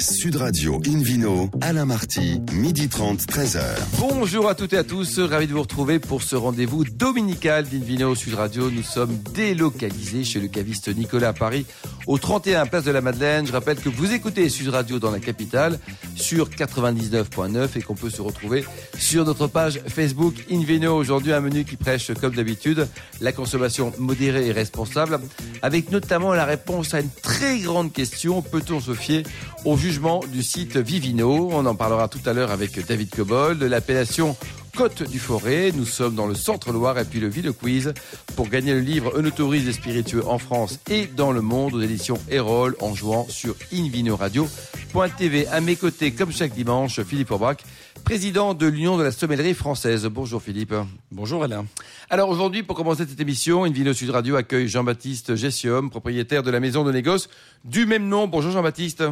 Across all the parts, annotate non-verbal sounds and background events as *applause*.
Sud Radio Invino, Alain Marty, midi 30, 13h. Bonjour à toutes et à tous, ravi de vous retrouver pour ce rendez-vous dominical d'Invino Sud Radio. Nous sommes délocalisés chez le caviste Nicolas à Paris, au 31 Place de la Madeleine. Je rappelle que vous écoutez Sud Radio dans la capitale sur 99.9 et qu'on peut se retrouver sur notre page Facebook Invino. Aujourd'hui, un menu qui prêche, comme d'habitude, la consommation modérée et responsable, avec notamment la réponse à une très grande question. Peut-on se fier au jugement du site Vivino? On en parlera tout à l'heure avec David Cobol de l'appellation Côte du Forêt. Nous sommes dans le centre-Loire et puis le Ville Quiz pour gagner le livre Un autorise des spiritueux en France et dans le monde aux éditions Erol en jouant sur invinoradio.tv. À mes côtés, comme chaque dimanche, Philippe Orbach, président de l'Union de la sommellerie française. Bonjour Philippe. Bonjour Alain. Alors aujourd'hui, pour commencer cette émission, Invino Sud Radio accueille Jean-Baptiste Gessium, propriétaire de la maison de négoce du même nom. Bonjour Jean-Baptiste.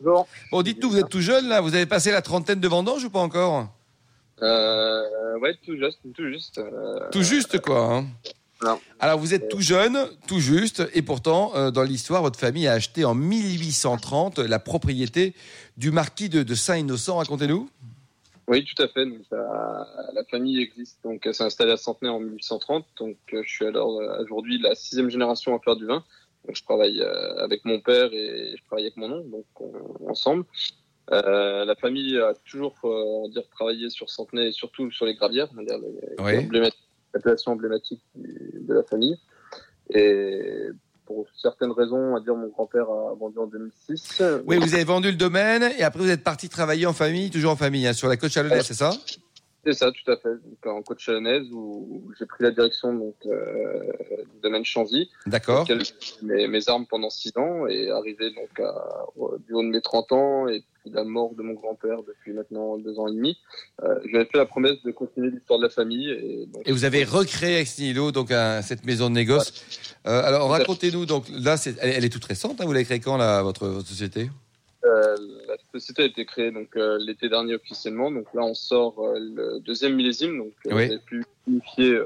Bonjour. Bon, dites-nous, vous êtes tout jeune là, vous avez passé la trentaine de vendanges ou pas encore? Euh, ouais, tout juste, tout juste. euh, Tout juste quoi. hein non. Alors vous êtes tout jeune, tout juste, et pourtant, euh, dans l'histoire, votre famille a acheté en 1830 la propriété du marquis de, de Saint-Innocent. Racontez-nous. Oui, tout à fait. Donc, euh, la famille existe, donc elle s'est installée à Centenay en 1830. Donc, euh, je suis alors euh, aujourd'hui la sixième génération à faire du vin. Donc, je travaille euh, avec mon père et je travaille avec mon oncle, donc on- ensemble. Euh, la famille a toujours, euh, on dire, travaillé sur Centenay et surtout sur les gravières, on dire les, Oui. emblématique de la famille. Et pour certaines raisons, on va dire, mon grand-père a vendu en 2006. Oui, vous avez vendu le domaine, et après vous êtes parti travailler en famille, toujours en famille, hein, sur la côte chalonnaise, c'est ça? C'est ça, tout à fait. Donc, en côte chalonnaise où j'ai pris la direction donc euh, du domaine Chanzy, D'accord. mes, mes armes pendant six ans et arrivé donc à, au- du haut de mes 30 ans et puis la mort de mon grand-père depuis maintenant deux ans et demi, euh, j'avais fait la promesse de continuer l'histoire de la famille et donc Et vous avez recréé ex nihilo donc un- cette maison de négoce. Euh, alors racontez-nous donc là, c'est- elle, elle est toute récente. hein, vous l'avez créée quand là, votre, votre société? Euh, la société a été créée donc euh, l'été dernier officiellement. Donc là, on sort euh, le deuxième millésime. Donc Oui. on a pu unifier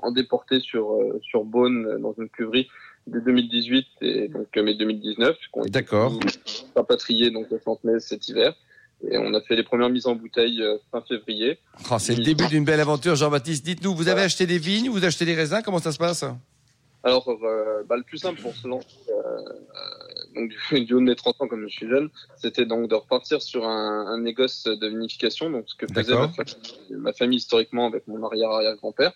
en déporté sur sur Beaune dans une cuverie dès 2018 et donc mai 2019 qui ont été D'accord. rapatriés donc au Centenay cet hiver. Et on a fait les premières mises en bouteille fin février. Oh, C'est le début d'une belle aventure, Jean-Baptiste. Dites-nous, vous avez acheté des vignes, vous achetez des raisins, comment ça se passe? Alors, bah, le plus simple pour se lancer, donc du, *laughs* du haut de mes 30 ans, comme je suis jeune, c'était donc de repartir sur un, un négoce de vinification, donc ce que faisait ma famille, ma famille historiquement avec mon arrière-arrière-grand-père.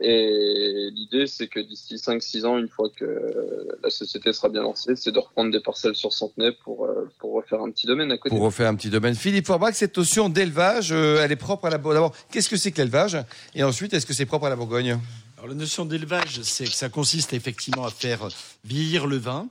Et l'idée, c'est que d'ici 5-6 ans, une fois que la société sera bien lancée, c'est de reprendre des parcelles sur Centenay pour, euh, pour refaire un petit domaine à côté. Pour refaire un petit domaine. Philippe Forbach, cette notion d'élevage, euh, elle est propre à la Bourgogne. D'abord, qu'est-ce que c'est que l'élevage? Et ensuite, est-ce que c'est propre à la Bourgogne? Alors la notion d'élevage, c'est que ça consiste effectivement à faire vieillir le vin,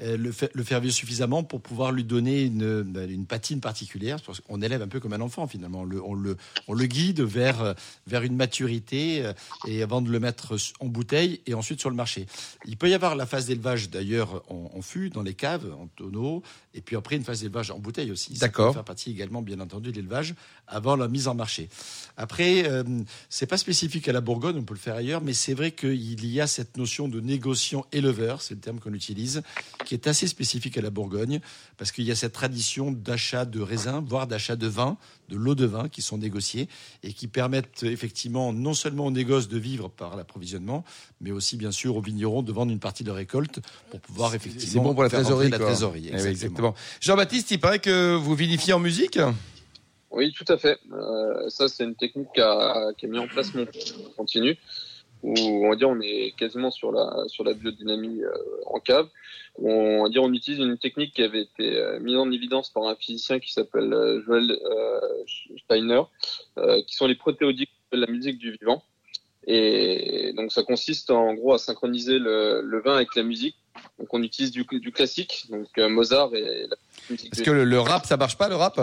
le, fa- le faire vieillir suffisamment pour pouvoir lui donner une, ben, une patine particulière. Qu'on élève un peu comme un enfant finalement. On le, on le, on le guide vers, euh, vers une maturité euh, et avant de le mettre en bouteille et ensuite sur le marché. Il peut y avoir la phase d'élevage d'ailleurs en, en fût, dans les caves, en tonneaux, et puis après une phase d'élevage en bouteille aussi. Ça D'accord. faire partie également, bien entendu, de l'élevage avant la mise en marché. Après, euh, c'est pas spécifique à la Bourgogne, on peut le faire ailleurs, mais c'est vrai qu'il y a cette notion de négociant éleveur, c'est le terme qu'on utilise, qui est assez spécifique à la Bourgogne, parce qu'il y a cette tradition d'achat de raisins, voire d'achat de vin, de l'eau de vin qui sont négociés et qui permettent effectivement non seulement aux négoces de vivre par l'approvisionnement, mais aussi bien sûr aux vignerons de vendre une partie de leur récolte pour pouvoir effectivement C'est bon pour la faire trésorerie. la. Eh oui, exactement. Jean-Baptiste, il paraît que vous vinifiez en musique Oui, tout à fait. Euh, ça, c'est une technique qu'a qui a mis en place mon continu, où on va dire on est quasiment sur la sur la biodynamie euh, en cave. On va dire on utilise une technique qui avait été euh, mise en évidence par un physicien qui s'appelle euh, Joel euh, Steiner, qui sont les protéodiques de la musique du vivant. Et donc ça consiste en gros à synchroniser le, vin avec la musique. Donc on utilise du, classique, donc Mozart et la musique. De- que le, le rap, ça marche pas, le rap?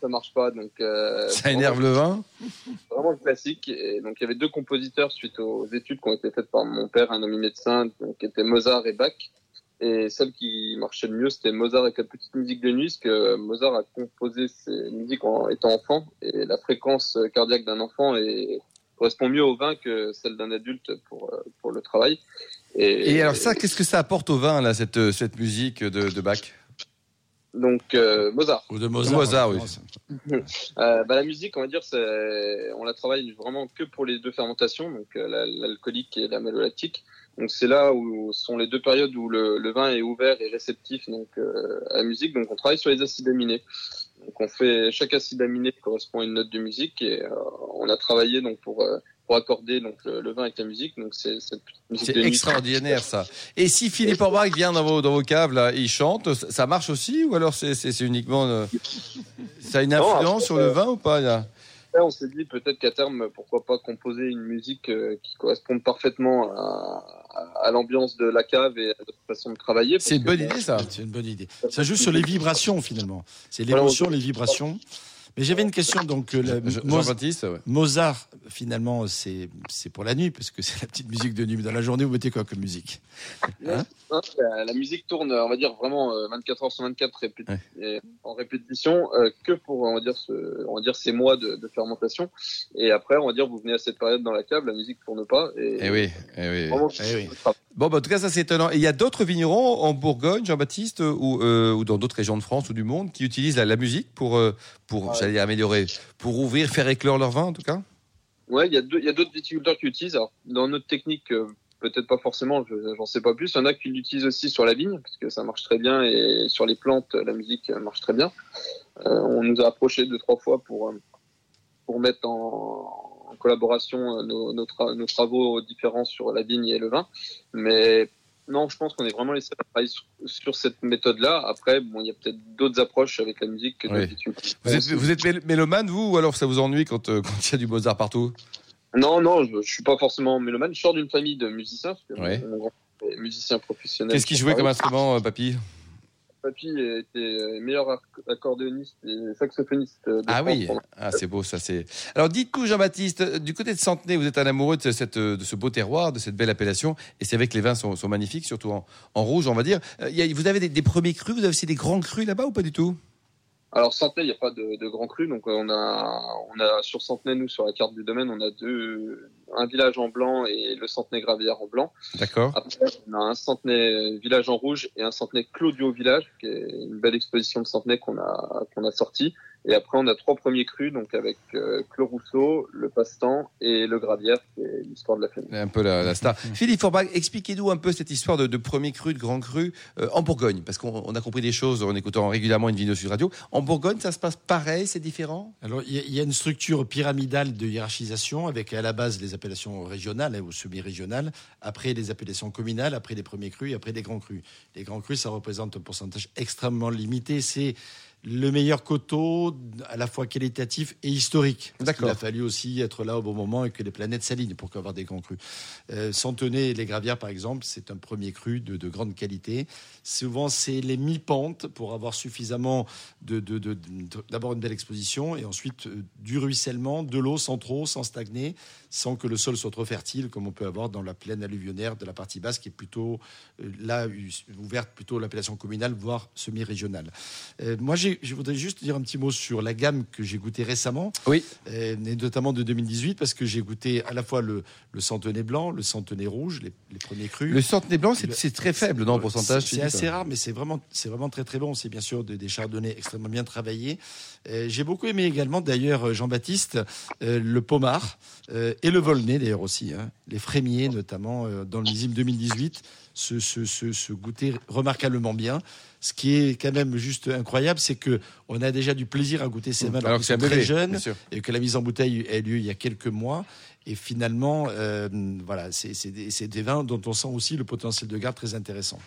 Ça marche pas. Donc euh, Ça énerve le vin? vraiment le classique. Et donc il y avait deux compositeurs suite aux études qui ont été faites par mon père, un ami médecin, donc, qui était Mozart et Bach. Et celle qui marchait le mieux, c'était Mozart avec la petite musique de nuit, parce que Mozart a composé ses musiques en étant enfant, et la fréquence cardiaque d'un enfant est, correspond mieux au vin que celle d'un adulte pour, euh, pour le travail. Et alors ça, qu'est-ce que ça apporte au vin, là, cette, cette musique de, de Bach? Donc euh, Mozart. Ou de Mozart. Mozart, oui. *laughs* Euh, bah, la musique, on va dire, c'est, on la travaille vraiment que pour les deux fermentations, donc euh, la- l'alcoolique et la mélolactique. Donc c'est là où sont les deux périodes où le, le vin est ouvert et réceptif donc euh, à la musique. Donc on travaille sur les acides aminés. Donc on fait chaque acide aminé correspond à une note de musique et euh, on a travaillé donc pour euh, pour accorder donc le, le vin avec la musique. Donc c'est cette musique de extraordinaire ça. Et si Philippe Orbach vient dans vos, dans vos caves là, il chante, ça marche aussi ou alors c'est c'est- c'est uniquement euh, ça a une Non, influence après, sur le vin ou pas là? on s'est dit peut-être qu'à terme, pourquoi pas composer une musique euh, qui corresponde parfaitement à, à- à l'ambiance de la cave et à notre façon de travailler. C'est une bonne que, idée ça. C'est une bonne idée. Ça joue sur les vibrations finalement. C'est Voilà, l'émotion, les vibrations. Mais j'avais une question donc euh, la- Je- Moz- Jean-Baptiste, ouais. Mozart finalement c'est c'est pour la nuit parce que *laughs* c'est la petite musique de nuit. Mais dans la journée vous mettez quoi comme musique? Hein, la, la musique tourne, on va dire vraiment euh, 24 heures sur 24 répé- Ouais. et en répétition euh, que pour on va dire ce, on va dire ces mois de, de fermentation. Et après, on va dire vous venez à cette période dans la cave, la musique tourne pas. Et, Eh oui, eh oui. Vraiment, Eh oui. Bon, bah, en tout cas, ça c'est étonnant. Et il y a d'autres vignerons en Bourgogne, Jean-Baptiste, ou, euh, ou dans d'autres régions de France ou du monde, qui utilisent la, la musique pour, euh, pour Ouais. j'allais améliorer, pour ouvrir, faire éclore leur vin en tout cas? Ouais, il y a d'autres viticulteurs qui l'utilisent. Alors, dans notre technique, euh, peut-être pas forcément, je- j'en sais pas plus. Il y en a qui l'utilisent aussi sur la vigne, parce que ça marche très bien, et sur les plantes, la musique marche très bien. On nous a approché deux, trois fois pour, pour mettre en, en collaboration euh, nos, nos, tra- nos travaux différents sur la vigne et le vin. Mais non, je pense qu'on est vraiment les seuls à travailler sur, sur cette méthode-là. Après, bon, il y a peut-être d'autres approches avec la musique que Oui. Vous êtes, vous êtes mélomane, vous, ou alors ça vous ennuie quand euh, quand il y a du Mozart partout? Non, non, je, je suis pas forcément mélomane. Je sors d'une famille de musiciens, parce que Ouais. mon grand est musicien professionnel. Qu'est-ce qu'il jouait comme instrument, euh, papy? Papy était euh, meilleur acc- accordéoniste et saxophoniste de Ah France oui, ah, c'est beau ça. C'est. Alors dites-nous, Jean-Baptiste, euh, du côté de Centenay, vous êtes un amoureux de, cette, euh, de ce beau terroir, de cette belle appellation, et c'est vrai que les vins sont, sont magnifiques, surtout en, en rouge, on va dire. Euh, vous avez des, des premiers crus, vous avez aussi des grands crus là-bas ou pas du tout? Alors Centenay, il n'y a pas de, de grand cru, donc euh, on a, on a sur Centenay, nous sur la carte du domaine, on a deux, un village en blanc et le Centenay Gravière en blanc. D'accord. Après, on a un Centenay village en rouge et un Centenay Claudio village, qui est une belle exposition de Centenay qu'on a qu'on a sorti. Et après, on a trois premiers crus, donc avec euh, Clos Rousseau, le Passe-Temps et le Gravière, qui est l'histoire de la famille. Un peu la, la star. Philippe Forbach, expliquez-nous un peu cette histoire de, de premier cru, de grand cru euh, en Bourgogne, parce qu'on on a compris des choses en écoutant régulièrement une vidéo sur radio. En Bourgogne, ça se passe pareil, c'est différent? Alors, il y, a- il y a une structure pyramidale de hiérarchisation avec à la base les appellations régionales hein, ou semi-régionales, après les appellations communales, après les premiers crus et après les grands crus. Les grands crus, ça représente un pourcentage extrêmement limité. C'est le meilleur coteau à la fois qualitatif et historique. D'accord. Il a fallu aussi être là au bon moment et que les planètes s'alignent pour avoir des grands crus. Euh, et les Gravières, par exemple, c'est un premier cru de, de grande qualité. Souvent, c'est les mi-pentes pour avoir suffisamment de, de- de- de- d'abord une belle exposition et ensuite euh, du ruissellement, de l'eau sans trop, sans stagner, sans que le sol soit trop fertile, comme on peut avoir dans la plaine alluvionnaire de la partie basse, qui est plutôt euh, là ouverte plutôt l'appellation communale, voire semi-régionale. Euh, moi, j'ai- je voudrais juste dire un petit mot sur la gamme que j'ai goûtée récemment, Oui. euh, et notamment de 2018, parce que j'ai goûté à la fois le, le centenaire blanc, le centenaire rouge, les, les premiers crus. Le centenaire blanc, c'est très faible, non, en pourcentage C'est assez rare, mais c'est vraiment, c'est vraiment très très bon. C'est bien sûr de- des chardonnays extrêmement bien travaillés. Euh, J'ai beaucoup aimé également, d'ailleurs, euh, Jean-Baptiste, le pommard et le volnay, d'ailleurs aussi. hein. les frémiers, notamment, dans le millésime 2018, se, se, se, se goûtaient remarquablement bien. Ce qui est quand même juste incroyable, c'est que on a déjà du plaisir à goûter ces vins alors, qu'ils que c'est un sont très jeunes et que la mise en bouteille a eu lieu il y a quelques mois. Et finalement, euh, voilà, c'est c'est des, c'est des vins dont on sent aussi le potentiel de garde très intéressant.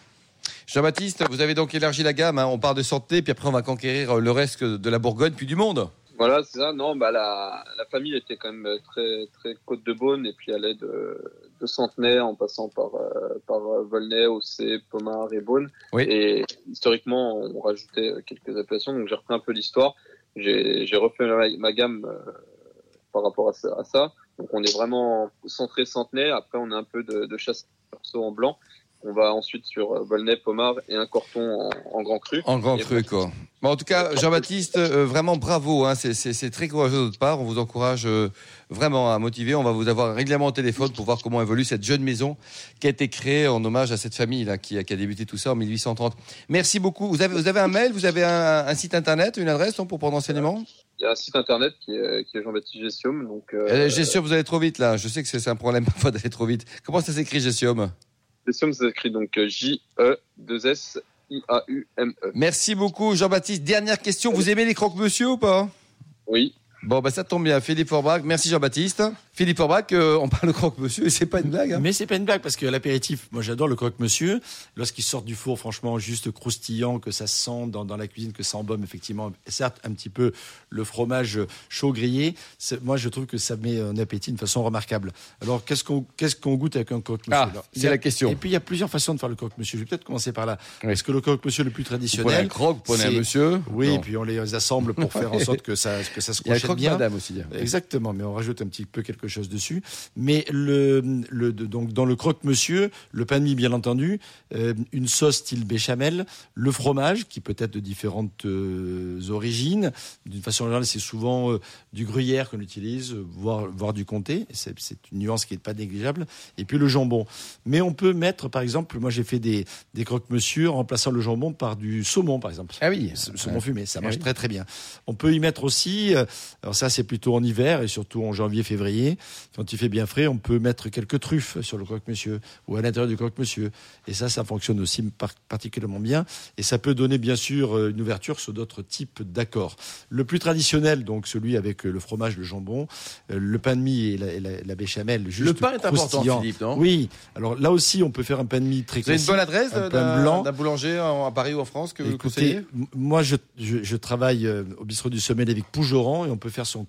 Jean-Baptiste, vous avez donc élargi la gamme. hein. On part de Centenay, puis après on va conquérir le reste de la Bourgogne, puis du monde. Voilà, c'est ça. Non, bah la, la famille était quand même très très côte de Beaune et puis allait de, de Centenay en passant par euh, par euh, Volnay, Aussay, Pommard et Beaune. Oui. Et historiquement, on rajoutait quelques appellations. Donc j'ai repris un peu l'histoire. J'ai j'ai refait ma, ma gamme euh, par rapport à ça, à ça. Donc on est vraiment centré Centenay. Après, on a un peu de, de chasse en blanc On va ensuite sur euh, Volnay, Pomard et un Corton en, en grand cru. En grand Et cru, quoi. Bon, en tout cas, Jean-Baptiste, euh, vraiment bravo. Hein, c'est- très courageux de votre part. On vous encourage euh, vraiment à motiver. On va vous avoir régulièrement au téléphone pour voir comment évolue cette jeune maison qui a été créée en hommage à cette famille là qui a, qui a débuté tout ça en 1830. Merci beaucoup. Vous avez, vous avez un mail, vous avez un, un site internet, une adresse non, pour prendre enseignement? Il y a un site internet qui est, qui est Jean-Baptiste Gessium. Donc, euh, euh, Gessium, vous allez trop vite là. Je sais que c'est c'est un problème *laughs* parfois d'aller trop vite. Comment ça s'écrit Gessium? Gessium, ça s'écrit donc euh, J-E-2-S-I-A-U-M-E. Merci beaucoup, Jean-Baptiste. Dernière question. Vous aimez les croque-monsieur ou pas? Oui. Bon, bah ça tombe bien. Philippe Forbach. Merci, Jean-Baptiste. Philippe Forbach, euh, on parle de croque-monsieur et c'est pas une blague. hein. Mais c'est pas une blague parce que l'apéritif, moi j'adore le croque-monsieur. Lorsqu'il sort du four, franchement, juste croustillant, que ça sent dans, dans la cuisine, que ça embaume effectivement. Certes, un petit peu le fromage chaud grillé. Moi, je trouve que ça met en appétit d'une façon remarquable. Alors, qu'est-ce qu'on qu'est-ce qu'on goûte avec un croque-monsieur Ah, c'est la question. Et puis, il y a plusieurs façons de faire le croque-monsieur. Je vais peut-être commencer par là. Oui. Parce que le croque-monsieur le plus Vous prenez un traditionnel. croque, vous prenez un monsieur. Oui, et puis on les assemble pour *laughs* faire en sorte que ça, que ça se crochette bien. madame aussi. Exactement, mais on rajoute un petit peu quelque chose dessus. Mais le, donc dans le croque-monsieur, le pain de mie bien entendu, euh, une sauce style béchamel, le fromage qui peut être de différentes euh, origines. D'une façon générale, c'est souvent euh, du gruyère qu'on utilise, voire, voire du comté. C'est une nuance qui n'est pas négligeable. Et puis le jambon. Mais on peut mettre, par exemple, moi j'ai fait des, des croque-monsieur en remplaçant le jambon par du saumon, par exemple. Ah oui. Saumon fumé, ça Ah marche oui. très très bien. On peut y mettre aussi, alors ça c'est plutôt en hiver et surtout en janvier-février, quand il fait bien frais, on peut mettre quelques truffes sur le croque-monsieur ou à l'intérieur du croque-monsieur. Et ça, ça fonctionne aussi par- particulièrement bien. Et ça peut donner bien sûr euh, une ouverture sur d'autres types d'accords. Le plus traditionnel, donc celui avec le fromage, le jambon, euh, le pain de mie et la, et la- la béchamel. Juste Le pain est important. Philippe, non? Oui. Alors là aussi, on peut faire un pain de mie très Vous avez une classique. bonne adresse un d'un- boulanger à Paris ou en France que vous Écoutez, moi je, je, je travaille euh, au bistrot du Sommet avec Pougeron et on peut faire son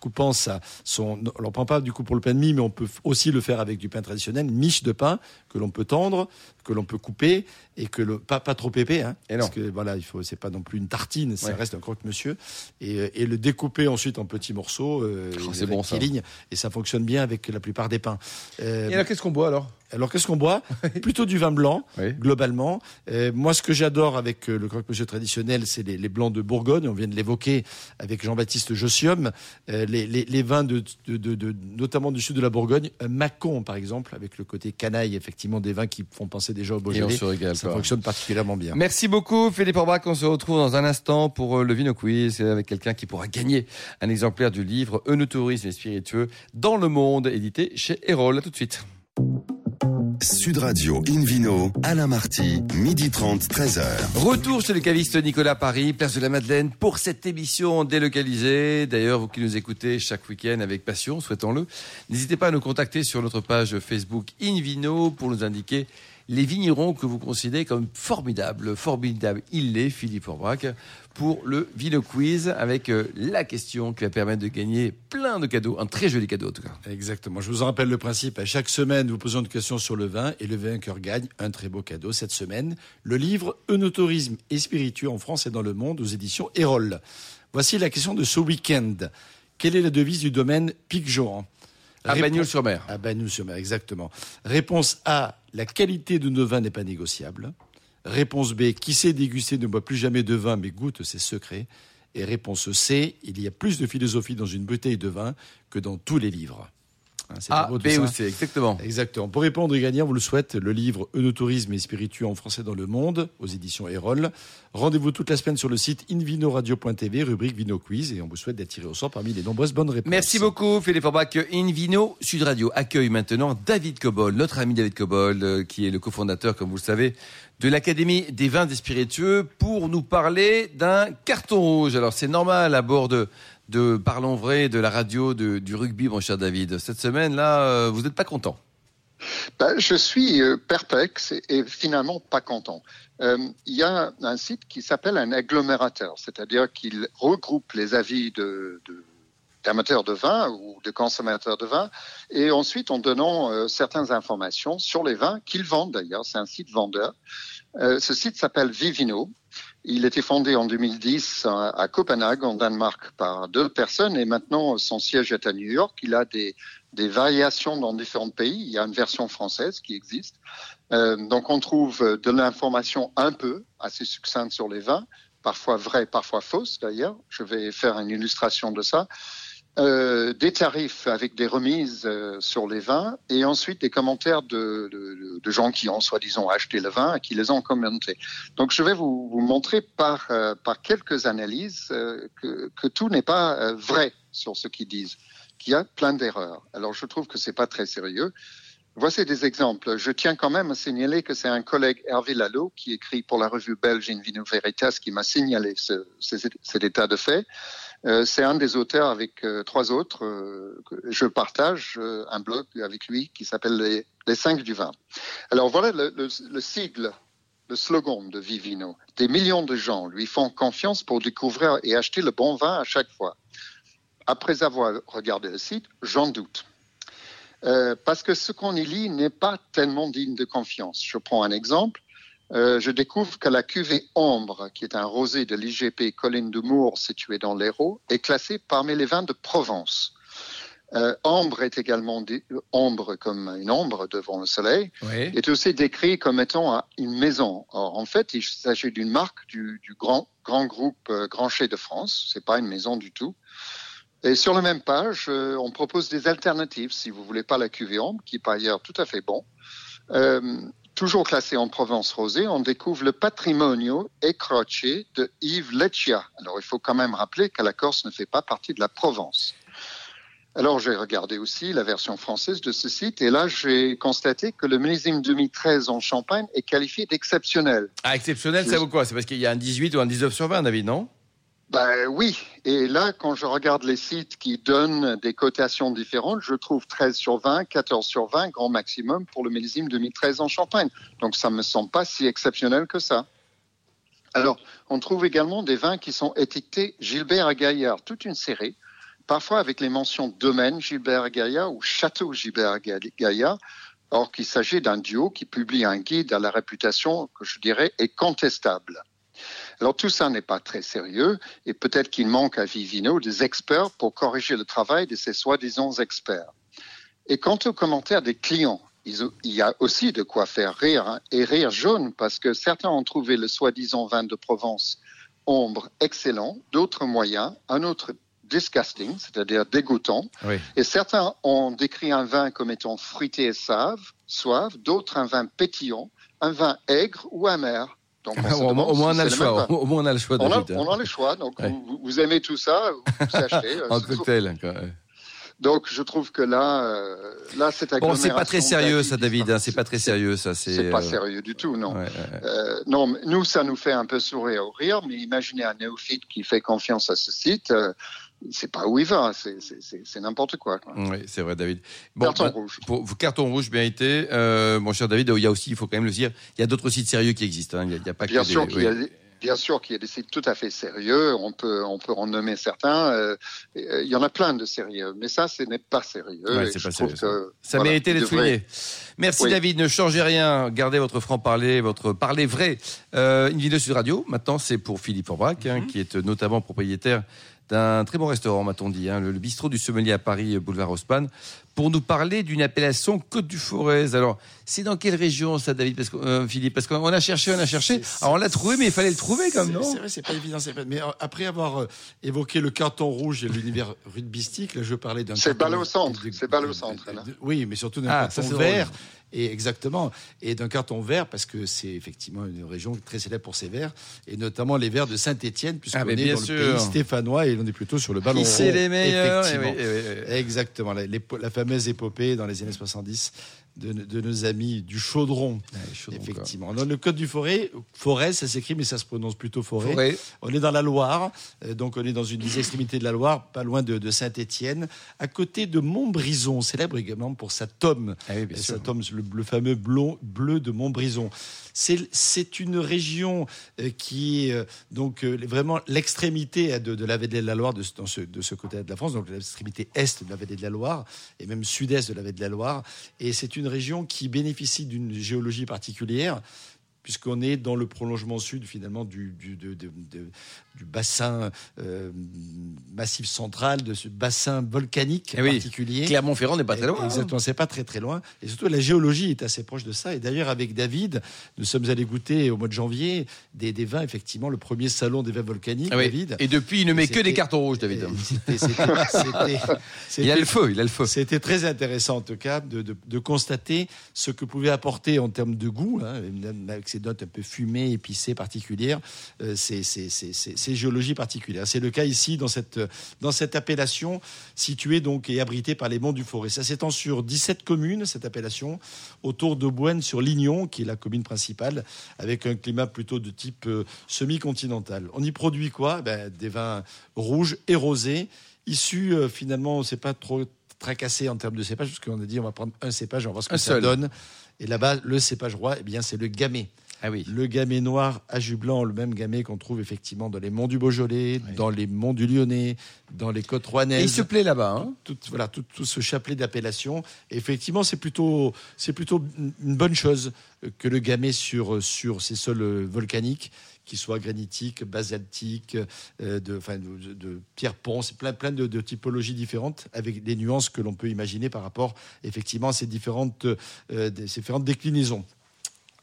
coupant sa son on l'en prend pas du coup pour le pain de mie mais on peut aussi le faire avec du pain traditionnel, miche de pain que l'on peut tendre, que l'on peut couper et que le pas pas trop épais hein, Et non. parce que voilà, il faut c'est pas non plus une tartine, ça Ouais. reste un croque-monsieur et, euh, et le découper ensuite en petits morceaux euh, Oh, et c'est bon, ça. rectilignes, et ça fonctionne bien avec la plupart des pains. Euh, Et alors, qu'est-ce qu'on boit alors? Alors qu'est-ce qu'on boit *laughs* Plutôt du vin blanc Oui. globalement. Euh, moi, ce que j'adore avec euh, le croque-monsieur traditionnel, c'est les, les blancs de Bourgogne. On vient de l'évoquer avec Jean-Baptiste Jossium. Euh, les, les- les vins, de, de- de- de- notamment du sud de la Bourgogne. Un Macon, par exemple, avec le côté canaille, effectivement, des vins qui font penser déjà au Et on Beaujolais. se régale. Ça quoi. fonctionne particulièrement bien. Merci beaucoup Philippe Orbach. On se retrouve dans un instant pour le Vino Quiz avec quelqu'un qui pourra gagner un exemplaire du livre Eunotourisme et spiritueux dans le monde, édité chez Erol. À tout de suite. Sud Radio Invino, Alain Marty, midi 30, 13h. Retour chez le caviste Nicolas Paris, place de la Madeleine, pour cette émission délocalisée. D'ailleurs, vous qui nous écoutez chaque week-end avec passion, souhaitons-le, n'hésitez pas à nous contacter sur notre page Facebook Invino pour nous indiquer les vignerons que vous considérez comme formidables. Formidable, il l'est, Philippe Orbach, pour le Vino Quiz avec euh, la question qui va permettre de gagner plein de cadeaux, un très joli cadeau en tout cas. Exactement. Je vous en rappelle le principe. À chaque semaine, nous posons une question sur le vin et le vainqueur gagne un très beau cadeau. Cette semaine, le livre Eunotourisme et spiritueux en France et dans le monde aux éditions Erol. Voici la question de ce week-end. Quelle est la devise du domaine Pic-Johan? À Bagnoul-sur-Mer. À Bagnoul-sur-Mer, exactement. Réponse A, la qualité de nos vins n'est pas négociable. Réponse B, qui sait déguster ne boit plus jamais de vin mais goûte ses secrets. Et réponse C, il y a plus de philosophie dans une bouteille de vin que dans tous les livres. Hein, c'est A, beau tout B ça ou C, exactement. Exactement. Pour répondre et gagner, on vous le souhaite, le livre Eunotourisme et spiritueux en français dans le monde, aux éditions Erol. Rendez-vous toute la semaine sur le site invinoradio.tv, rubrique Vino Quiz, et on vous souhaite d'être tiré au sort parmi les nombreuses bonnes réponses. Merci beaucoup Philippe Orbach. Invino Sud Radio accueille maintenant David Cobol, notre ami David Cobol, euh, qui est le cofondateur, comme vous le savez, de l'Académie des vins et spiritueux, pour nous parler d'un carton rouge. Alors c'est normal à bord de, de Parlons Vrai, de la radio, du rugby, mon cher David. Cette semaine-là, euh, vous n'êtes pas content. Ben, je suis euh, perplexe et, finalement pas content. Euh, Il y a un site qui s'appelle un agglomérateur, c'est-à-dire qu'il regroupe les avis de, de- d'amateurs de vin ou de consommateurs de vin, et ensuite en donnant certaines informations sur les vins qu'ils vendent d'ailleurs. C'est un site vendeur. Ce site s'appelle Vivino. Il été fondé en 2010 à, Copenhague, en Danemark, par deux personnes, et maintenant son siège est à New York. Il a des des variations dans différents pays. Il y a une version française qui existe. Euh, donc on trouve de l'information un peu assez succincte sur les vins, parfois vraies, parfois fausses d'ailleurs. Je vais faire une illustration de ça. Euh, des tarifs avec des remises euh, sur les vins et ensuite des commentaires de, de, de gens qui ont soi-disant acheté le vin et qui les ont commentés. Donc je vais vous, vous montrer par, euh, par quelques analyses euh, que, que, tout n'est pas vrai sur ce qu'ils disent, qu'il y a plein d'erreurs. Alors je trouve que c'est pas très sérieux. Voici des exemples. Je tiens quand même à signaler que c'est un collègue Hervé Lalo qui écrit pour la revue belge Invino Veritas qui m'a signalé ce, cet état de fait. Euh, c'est un des auteurs avec euh, trois autres. Euh, je partage un blog avec lui qui s'appelle les, les cinq du vin. Alors voilà le, le, le, sigle, le slogan de Vivino. Des millions de gens lui font confiance pour découvrir et acheter le bon vin à chaque fois. Après avoir regardé le site, j'en doute. Parce que ce qu'on y lit n'est pas tellement digne de confiance. Je prends un exemple. Euh, je découvre que la cuvée Ambre, qui est un rosé de l'IGP Colline de Mour situé dans l'Hérault, est classée parmi les vins de Provence. Euh, ambre est également dit, comme une ombre devant le soleil, oui. est aussi décrit comme étant une maison. Or, en fait, il s'agit d'une marque du, du, grand, grand groupe euh, Grancher de France. C'est pas une maison du tout. Et sur la même page, euh, on propose des alternatives si vous voulez pas la cuvée ombre, qui est par ailleurs tout à fait bon. Toujours classé en Provence rosée, on découvre le patrimonio Croce de Yves Leccia. Alors il faut quand même rappeler que la Corse ne fait pas partie de la Provence. Alors j'ai regardé aussi la version française de ce site et là j'ai constaté que le millésime 2013 en Champagne est qualifié d'exceptionnel. Ah exceptionnel, ça vaut quoi? C'est parce qu'il y a un 18 ou un 19 sur 20, David, non? Ben oui, et là, quand je regarde les sites qui donnent des cotations différentes, je trouve 13 sur 20, 14 sur 20, grand maximum pour le millésime 2013 en Champagne. Donc ça me semble pas si exceptionnel que ça. Alors, on trouve également des vins qui sont étiquetés Gilbert Gaillard, toute une série, parfois avec les mentions domaine Gilbert Gaillard ou château Gilbert Gaillard, or qu'il s'agit d'un duo qui publie un guide à la réputation que je dirais est contestable. Alors tout ça n'est pas très sérieux et peut-être qu'il manque à Vivino des experts pour corriger le travail de ces soi-disant experts. Et quant aux commentaires des clients, il y a aussi de quoi faire rire hein, et rire jaune parce que certains ont trouvé le soi-disant vin de Provence ombre excellent, d'autres moyens, un autre disgusting, c'est-à-dire dégoûtant. Oui. Et certains ont décrit un vin comme étant fruité et save, soif, d'autres un vin pétillant, un vin aigre ou amer. Donc au, au, moins on a le choix. Au, moins on a le choix. On a, on a le choix. Donc ouais. vous, vous, aimez tout ça, vous achetez. en cocktail. Donc je trouve que là, euh, là c'est bon, c'est pas très sérieux ça, David. Hein, c'est pas très sérieux ça. C'est pas euh... sérieux du tout, non. Ouais, ouais. Euh, non, nous ça nous fait un peu sourire au rire, mais imaginez un néophyte qui fait confiance à ce site. Euh, c'est pas où il va, c'est n'importe quoi, quoi, Oui, c'est vrai, David. Bon, carton bah, rouge. Pour, carton rouge, bien été. Euh, mon cher David, il y a aussi, il faut quand même le dire, il y a d'autres sites sérieux qui existent. Hein. Il n'y a, a, pas bien que sûr des, qu'il y a des, Bien sûr qu'il y a des sites tout à fait sérieux, on peut, on peut en nommer certains. Euh, il y en a plein de sérieux, mais ça, ce n'est pas sérieux. Ouais, pas sérieux que, ça voilà, méritait d'être souligné. Merci oui. David, ne changez rien, gardez votre franc-parler, votre parler vrai. Euh, une vidéo sur radio, maintenant c'est pour Philippe Forbrac, mm -hmm. hein, qui est notamment propriétaire d'un très bon restaurant, m'a-on dit, hein, le, bistrot du sommelier à Paris, boulevard Haussmann, pour nous parler d'une appellation Côte du Forez. Alors, c'est dans quelle région ça, David parce que, euh, Philippe? Parce qu'on a cherché, on a cherché. Alors, on l'a trouvé, mais il fallait le trouver quand même, non? C'est vrai, c'est pas évident. Pas... Mais après avoir euh, évoqué le carton rouge et l'univers rugbystique, là, je parlais d'un. C'est balle au centre. C'est balle au centre. Là. Oui, mais surtout d'un ah, carton vert. Et exactement. Et d'un carton vert, parce que c'est effectivement une région très célèbre pour ses verres, et notamment les verres de Saint-Étienne, puisqu'on ah, est dans sûr. le pays stéphanois et on est plutôt sur le ballon Qui c'est les meilleurs. Eh oui, eh oui, Exactement. La, la, fameuse épopée dans les années 70 de, de, nos amis du Chaudron. Ouais, chaudron effectivement. Dans le Côte du Forêt, Forêt, ça s'écrit, mais ça se prononce plutôt Forêt. Forêt. On est dans la Loire, euh, donc on est dans une des extrémités de la Loire, pas loin de, de Saint-Étienne, à côté de Montbrison, célèbre également pour sa tome. Ah oui, sa tome, le, le, fameux bleu, bleu de Montbrison. C'est une région euh, qui est euh, donc euh, vraiment l'extrémité de, de, la vallée de la Loire, de, dans ce, de ce côté de la France, donc l'extrémité est de la vallée de la Loire, et même sud-est de la vallée de la Loire. Et c'est une région qui bénéficie d'une géologie particulière puisqu'on est dans le prolongement sud finalement du, du, du bassin euh, massif central, de ce bassin volcanique Eh oui. particulier. Clermont-Ferrand n'est pas très loin. hein. Exactement, c'est pas très très loin. Et surtout, la géologie est assez proche de ça. Et d'ailleurs, avec David, nous sommes allés goûter au mois de janvier des, des vins, effectivement, le premier salon des vins volcaniques, Ah oui. David. Et depuis, il ne met que des cartons rouges, David. *laughs* Il a le feu, il a le feu. c'était très intéressant en tout cas de, de- de constater ce que pouvait apporter en termes de goût, hein, avec ces notes un peu fumées, épicées, particulières, euh, ces, ces- ces- ces géologies particulières. C'est le cas ici dans cette, dans cette appellation située donc et abritée par les monts du Forêt. Ça s'étend sur 17 communes, cette appellation, autour de Boine sur Lignon, qui est la commune principale, avec un climat plutôt de type euh, semi-continental. On y produit quoi? Ben, Des vins rouges et rosés, issus euh, finalement, c'est pas trop tracassé en termes de cépage, parce qu'on a dit on va prendre un cépage, on va voir ce que Un ça seul. donne. Et là-bas, le cépage roi, eh bien, c'est le gamay. Ah oui. Le gamay noir à jus blanc, le même gamay qu'on trouve effectivement dans les monts du Beaujolais, dans les monts du Lyonnais, dans les côtes Et il rouennaises. se plaît là-bas. Hein Tout, voilà, tout, tout ce chapelet d'appellations. Effectivement, c'est plutôt, c'est plutôt une bonne chose que le gamay sur, sur ces sols volcaniques, qu'ils soient granitiques, basaltiques, euh, de, enfin, de, de pierre ponce, plein, plein de, de typologies différentes, avec des nuances que l'on peut imaginer par rapport effectivement à ces différentes, euh, ces différentes déclinaisons.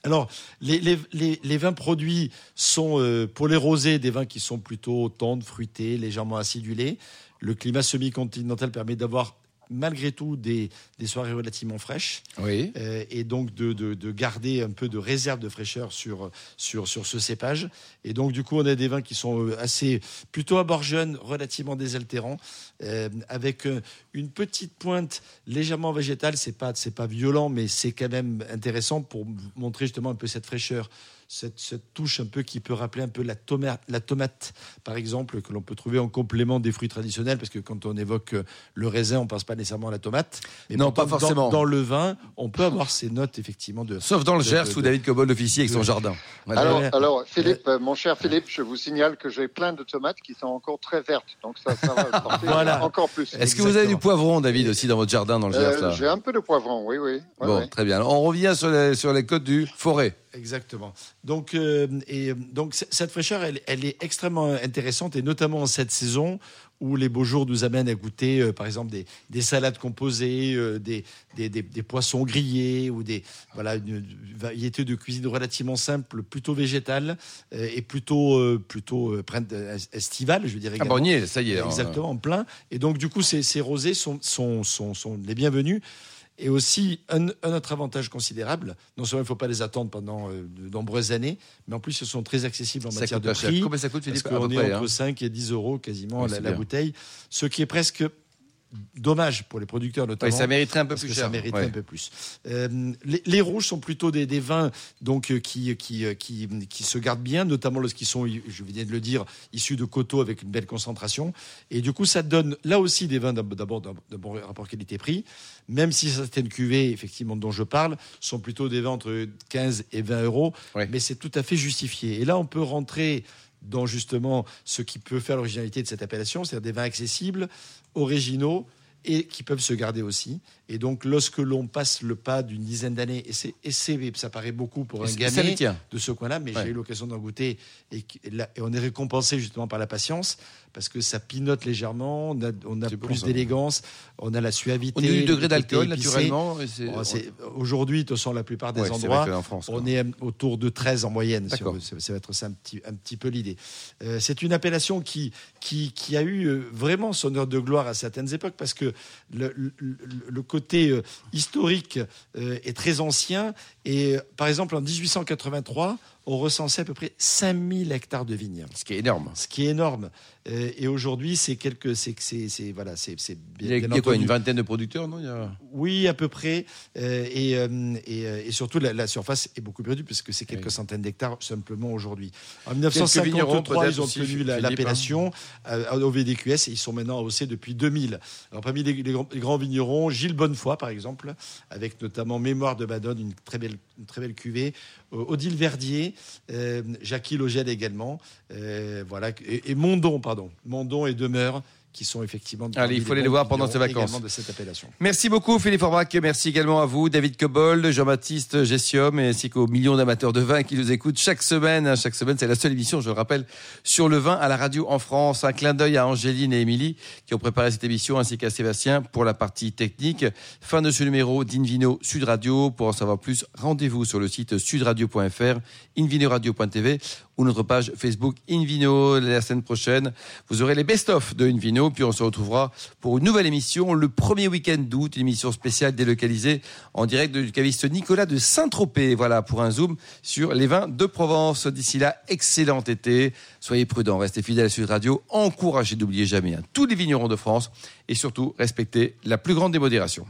Alors, les, les- les- les vins produits sont, euh, pour les rosés, des vins qui sont plutôt tendres, fruités, légèrement acidulés. Le climat semi-continental permet d'avoir malgré tout des, des soirées relativement fraîches Oui. euh, et donc de, de- de garder un peu de réserve de fraîcheur sur, sur, sur ce cépage. Et donc, du coup, on a des vins qui sont euh, assez, plutôt à bord jeune, relativement désaltérants, euh, avec une petite pointe légèrement végétale. C'est pas, c'est pas violent, mais c'est quand même intéressant pour montrer justement un peu cette fraîcheur. Cette, cette touche un peu qui peut rappeler un peu la tomate, la tomate, par exemple, que l'on peut trouver en complément des fruits traditionnels, parce que quand on évoque euh, le raisin, on pense pas nécessairement à la tomate. Mais Non, pourtant, pas forcément. Dans, dans le vin, on peut avoir ces notes effectivement de, Sauf dans le de- Gers de- où David Cobol officie avec son de- jardin. Voilà. Alors, alors Philippe, euh, mon cher Philippe, je vous signale que j'ai plein de tomates qui sont encore très vertes, donc ça, ça va *laughs* porter Voilà. encore plus. Est-ce que vous avez du poivron, David, aussi dans votre jardin dans le Gers Euh, J'ai un peu de poivron, oui, oui. Ouais, Bon, ouais. très bien. On revient sur les, sur les côtes du Forêt. Exactement. Donc, euh, et, euh, donc cette fraîcheur, elle, elle est extrêmement intéressante, et notamment en cette saison où les beaux jours nous amènent à goûter, euh, par exemple, des, des salades composées, euh, des, des, des- des poissons grillés, ou des voilà une, variété de cuisine relativement simple, plutôt végétale et plutôt plutôt estivale, je veux dire Ah, également. bon, on y est, ça y est. hein. Exactement, en plein. Et donc, du coup, ces, ces rosés sont, sont, sont, sont les bienvenus. Et aussi, un, un autre avantage considérable, non seulement il ne faut pas les attendre pendant euh, de nombreuses années, mais en plus, ils sont très accessibles en Ça matière de cher. prix. Combien ça coûte, Parce Philippe qu'on est près, entre hein 5 et 10 euros quasiment Oui, la, bouteille, ce qui est presque dommage pour les producteurs notamment. Oui, ça mériterait un peu Parce plus que cher. ça mérite Ouais. un peu plus. Euh, les, les rouges sont plutôt des, des vins donc euh, qui, qui, euh, qui, qui se gardent bien, notamment lorsqu'ils sont, je viens de le dire, issus de coteaux avec une belle concentration. Et du coup, ça donne là aussi des vins d'ab- d'abord d'un d'un bon rapport qualité-prix, même si certaines cuvées, effectivement, dont je parle, sont plutôt des vins entre 15 et 20 euros. Ouais. Mais c'est tout à fait justifié. Et là, on peut rentrer dans justement ce qui peut faire l'originalité de cette appellation, c'est-à-dire des vins accessibles, originaux et qui peuvent se garder aussi. Et donc, lorsque l'on passe le pas d'une dizaine d'années, et, c'est, ça paraît beaucoup pour un gamin de ce coin-là, mais Ouais. j'ai eu l'occasion d'en goûter et, là- et on est récompensé justement par la patience parce que ça pinote légèrement, on a, on a C'est bon, plus d'élégance, on a la suavité. On a du le degré côté d'alcool, naturellement. Bon, Aujourd'hui, de toute façon, la plupart des Ouais, endroits, qu'en France, on est autour de 13 en moyenne. si D'accord. on veut. ça, va être ça un petit, un petit peu l'idée. Euh, c'est une appellation qui, qui, qui a eu euh, vraiment son heure de gloire à certaines époques parce que le, le- le- le côté euh, historique euh, est très ancien. Et par exemple, en 1883, on recensait à peu près 5000 hectares de vignes Ce qui est énorme. ce qui est énorme. Euh, et aujourd'hui, c'est quelques, c'est, c'est, c'est- voilà, c'est, c'est Il bien, y a, bien il y a quoi, une vingtaine de producteurs, non Il y a- Oui, à peu près. Euh, et, euh, et, et surtout, la, la surface est beaucoup plus réduite puisque c'est quelques Oui. centaines d'hectares simplement aujourd'hui. En vignerons, 1953, peut-être ils ont obtenu l'appellation au VDQS et ils sont maintenant haussés depuis 2000. Alors, parmi les, les grands, les grands vignerons, Gilles Bonnefoy, par exemple, avec notamment Mémoire de Badonne, une très belle, une très belle cuvée. Odile Verdier, euh, Jackie Logel également. euh, voilà, et, et Mondon, pardon. Mondon et Demeure qui sont effectivement. Allez, il faut aller les voir pendant ces vacances. De cette appellation. Merci beaucoup Philippe Orbach. Merci également à vous, David Cobold, Jean-Baptiste Gessium, ainsi qu'aux millions d'amateurs de vin qui nous écoutent chaque semaine. Chaque semaine, c'est la seule émission, je le rappelle, sur le vin à la radio en France. Un clin d'œil à Angéline et Émilie qui ont préparé cette émission, ainsi qu'à Sébastien pour la partie technique. Fin de ce numéro d'Invino Sud Radio. Pour en savoir plus, rendez-vous sur le site sudradio.fr, invinoradio.tv ou notre page Facebook Invino. La semaine prochaine, vous aurez les best-of de Invino. Puis on se retrouvera pour une nouvelle émission le premier week-end d'août, une émission spéciale délocalisée en direct du caviste Nicolas de Saint-Tropez. Voilà pour un zoom sur les vins de Provence. D'ici là, excellent été. Soyez prudents, restez fidèles à Sud Radio. Encouragez, n'oubliez jamais, hein, tous les vignerons de France et surtout respectez la plus grande démodération.